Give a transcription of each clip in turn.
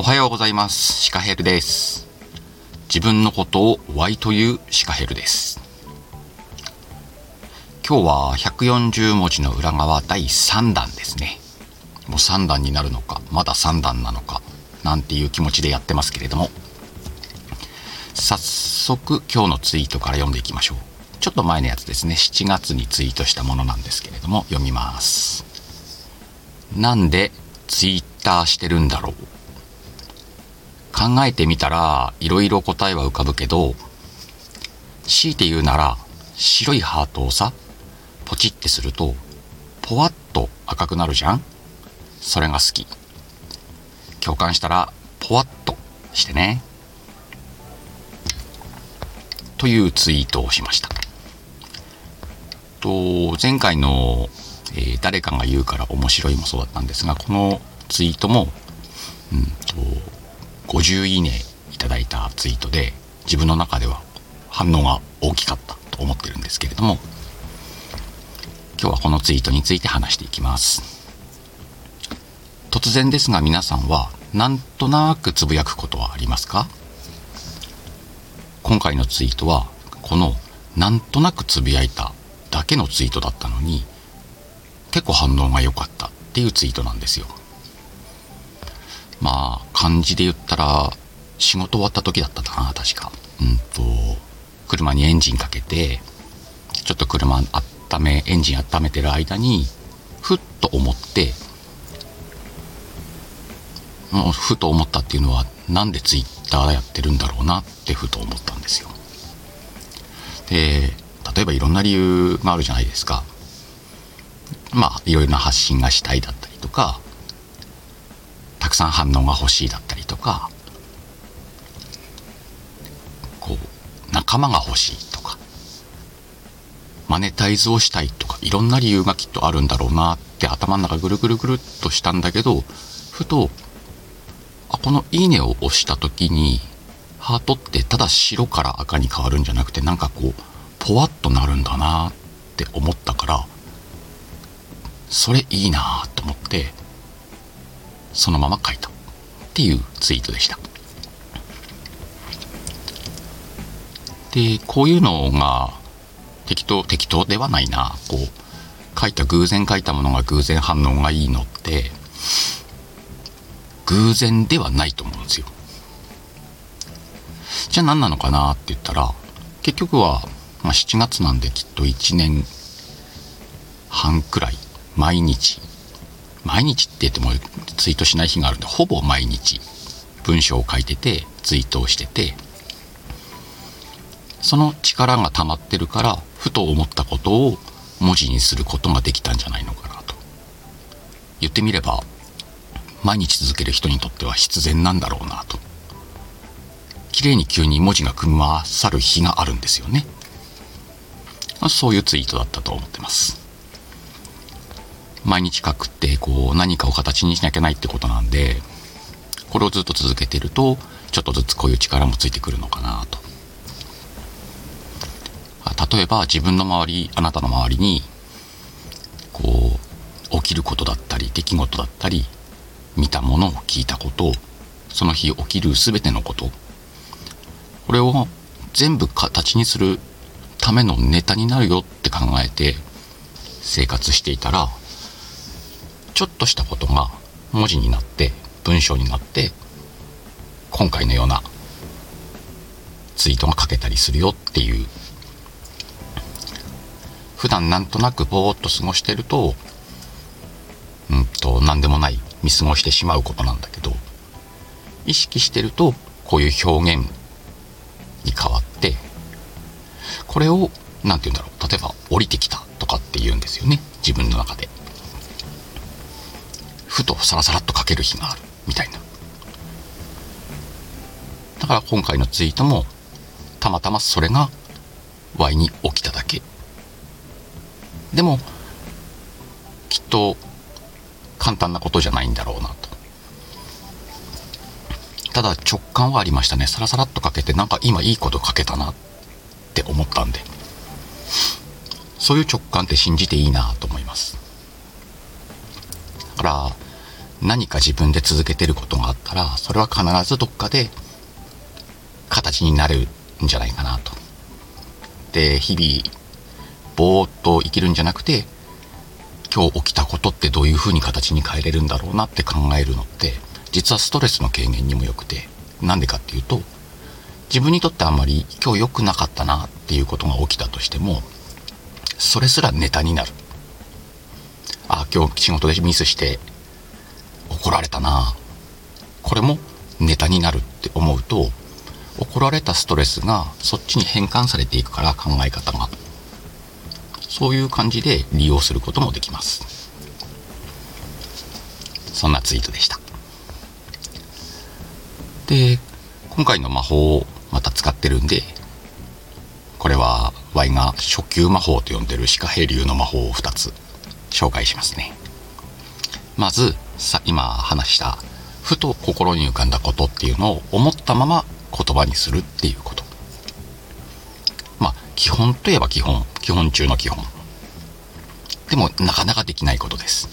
おはようございます。シカヘルです。自分のことを Y というシカヘルです。今日は140文字の裏側第3弾ですね。もう3弾になるのか、まだ3弾なのか、なんていう気持ちでやってますけれども、早速今日のツイートから読んでいきましょう。ちょっと前のやつですね。7月にツイートしたものなんですけれども、読みます。なんでツイッターしてるんだろう？考えてみたらいろいろ答えは浮かぶけど強いて言うなら白いハートをさポチってするとポワッと赤くなるじゃん？それが好き。共感したらポワッとしてね。というツイートをしました。と前回の、えー誰かが言うから面白いもそうだったんですがこのツイートも、うん、と50いいねいただいたツイートで自分の中では反応が大きかったと思ってるんですけれども今日はこのツイートについて話していきます。突然ですが皆さんはなんとなくつぶやくことはありますか？今回のツイートはこのなんとなくつぶやいただけのツイートだったのに結構反応が良かったっていうツイートなんですよ。まあ漢字で言ったら仕事終わった時だったかな確か。うんと車にエンジンかけてちょっと車温めエンジン温めてる間にふっと思ってもうふと思ったっていうのはなんでツイッターやってるんだろうなってふと思ったんですよ。で例えばいろんな理由があるじゃないですか。まあいろいろな発信がしたいだったりとかさん反応が欲しいだったりとかこう仲間が欲しいとかマネタイズをしたいとかいろんな理由がきっとあるんだろうなって頭の中ぐるぐるぐるっとしたんだけどふとあこの「いいね」を押した時にハートってただ白から赤に変わるんじゃなくてなんかこうポワッとなるんだなって思ったからそれいいなと思ってそのまま書いたっていうツイートでした。でこういうのが適当適当ではないな。こう書いた偶然書いたものが偶然反応がいいのって偶然ではないと思うんですよ。じゃあ何なのかなって言ったら結局は、まあ、7月なんできっと1年半くらい毎日毎日って言ってもツイートしない日があるんでほぼ毎日文章を書いててツイートをしててその力が溜まってるからふと思ったことを文字にすることができたんじゃないのかなと。言ってみれば毎日続ける人にとっては必然なんだろうなと。綺麗に急に文字が組み回さる日があるんですよね。そういうツイートだったと思ってます。毎日書くってこう何かを形にしなきゃないってことなんでこれをずっと続けてるとちょっとずつこういう力もついてくるのかなと。例えば自分の周りあなたの周りにこう起きることだったり出来事だったり見たものを聞いたことその日起きる全てのこと。これを全部形にするためのネタになるよって考えて生活していたらちょっとしたことが文字になって文章になって今回のようなツイートが書けたりするよっていう。普段なんとなくぼーっと過ごしてるとうんと何でもない見過ごしてしまうことなんだけど意識してるとこういう表現に変わってこれを何て言うんだろう例えば降りてきたとかって言うんですよね自分の中で。ふとサラサラっと書ける日があるみたいな。だから今回のツイートもたまたまそれが Y に起きただけ。でもきっと簡単なことじゃないんだろうなと。ただ直感はありましたね。サラサラっと書けてなんか今いいこと書けたなって思ったんで。そういう直感って信じていいなと思います。だから何か自分で続けてることがあったらそれは必ずどっかで形になるんじゃないかなと。で日々ぼーっと生きるんじゃなくて今日起きたことってどういうふうに形に変えれるんだろうなって考えるのって実はストレスの軽減にもよくてなんでかっていうと自分にとってあんまり今日良くなかったなっていうことが起きたとしてもそれすらネタになるあ今日仕事でミスして怒られたな。これもネタになるって思うと怒られたストレスがそっちに変換されていくから考え方が。そういう感じで利用することもできます。そんなツイートでした。で今回の魔法をまた使ってるんでこれは Y が初級魔法と呼んでる鹿平流の魔法を2つ紹介しますね。まずさ今話したふと心に浮かんだことっていうのを思ったまま言葉にするっていうこと。まあ基本といえば基本。基本中の基本。でもなかなかできないことです。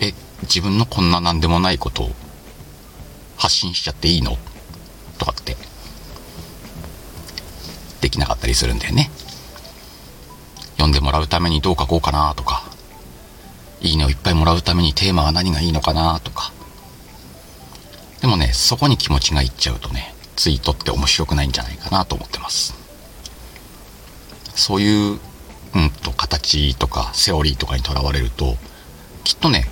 え自分のこんな何でもないことを発信しちゃっていいの？とかって。できなかったりするんだよね。読んでもらうためにどう書こうかな？とか。いいねをいっぱいもらうためにテーマは何がいいのかなとか。でもねそこに気持ちがいっちゃうとねツイートって面白くないんじゃないかなと思ってます。そういううんと形とかセオリーとかにとらわれるときっとね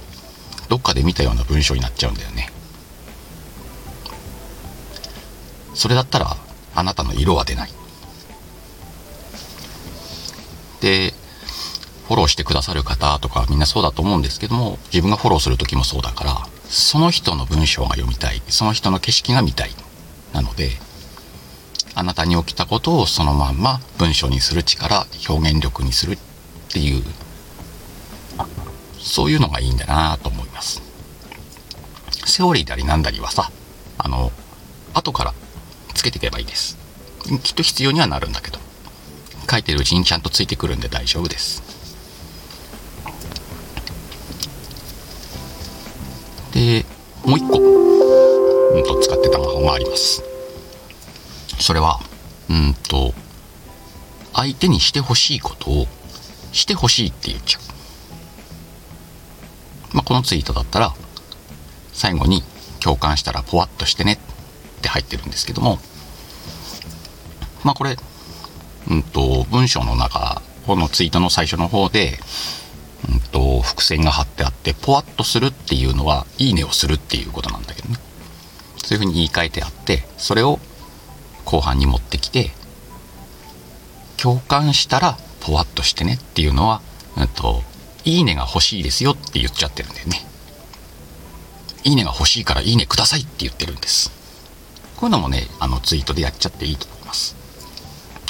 どっかで見たような文章になっちゃうんだよね。それだったらあなたの色は出ない。でフォローしてくださる方とかみんなそうだと思うんですけども自分がフォローする時もそうだからその人の文章が読みたいその人の景色が見たいなのであなたに起きたことをそのまんま文章にする力表現力にするっていうそういうのがいいんだなと思います。セオリーでありなんだりはさあの後からつけていけばいいです。きっと必要にはなるんだけど書いてるうちにちゃんとついてくるんで大丈夫です。でもう一個、うん、と使ってた魔法があります。それはうんと相手にしてほしいことをしてほしいって言っちゃう、まあ、このツイートだったら最後に共感したらポワッとしてねって入ってるんですけども。まあこれうんと、文章の中、このツイートの最初の方で、うんと、伏線が貼ってあって、ポワッとするっていうのは、いいねをするっていうことなんだけどね。そういうふうに言い換えてあって、それを後半に持ってきて、共感したら、ポワッとしてねっていうのは、うんと、いいねが欲しいですよって言っちゃってるんだよね。いいねが欲しいからいいねくださいって言ってるんです。こういうのもね、あのツイートでやっちゃっていいと思います。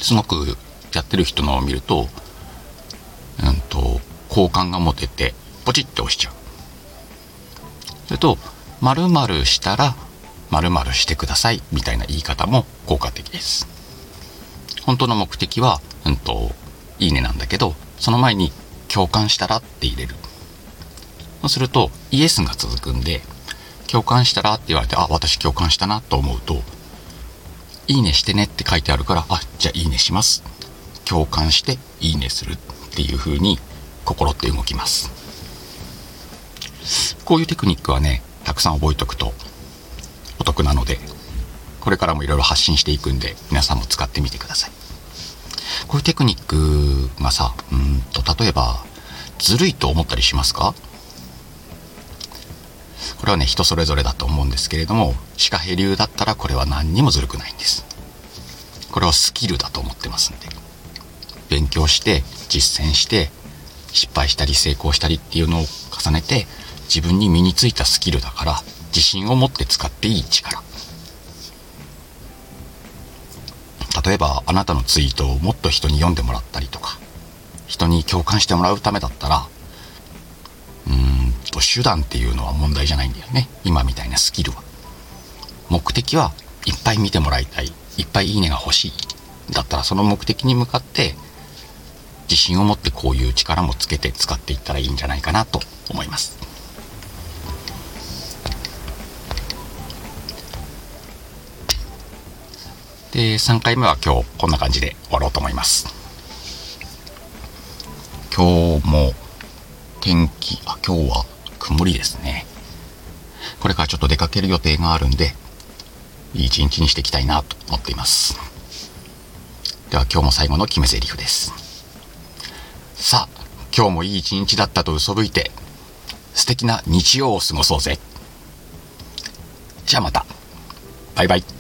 すごくやってる人のを見ると、うんと、好感が持てて、ポチッて押しちゃう。それと、〇〇したら、〇〇してください、みたいな言い方も効果的です。本当の目的は、うんと、いいねなんだけど、その前に共感したらって入れる。そうすると、イエスが続くんで、共感したらって言われて、あ、私共感したなと思うと、いいねしてねって書いてあるから、あ、じゃあいいねします。共感していいねするっていう風に心って動きます。こういうテクニックはね、たくさん覚えておくとお得なので、これからもいろいろ発信していくんで、皆さんも使ってみてください。こういうテクニックがさ、うんと、例えば、ずるいと思ったりしますか？これはね人それぞれだと思うんですけれども歯科ヘ流だったらこれは何にもずるくないんです。これはスキルだと思ってますんで。勉強して実践して失敗したり成功したりっていうのを重ねて自分に身についたスキルだから自信を持って使っていい力。例えばあなたのツイートをもっと人に読んでもらったりとか人に共感してもらうためだったらうんと手段っていうのは問題じゃないんだよね。今みたいなスキルは。目的はいっぱい見てもらいたい。いっぱいいいねが欲しい。だったらその目的に向かって自信を持ってこういう力もつけて使っていったらいいんじゃないかなと思います。で3回目は今日こんな感じで終わろうと思います。今日も天気あ今日は曇りですね。これからちょっと出かける予定があるんでいい一日にしていきたいなと思っています。では今日も最後の決め台詞です。さあ今日もいい一日だったと嘘吹いて素敵な日曜を過ごそうぜ。じゃあまた。バイバイ。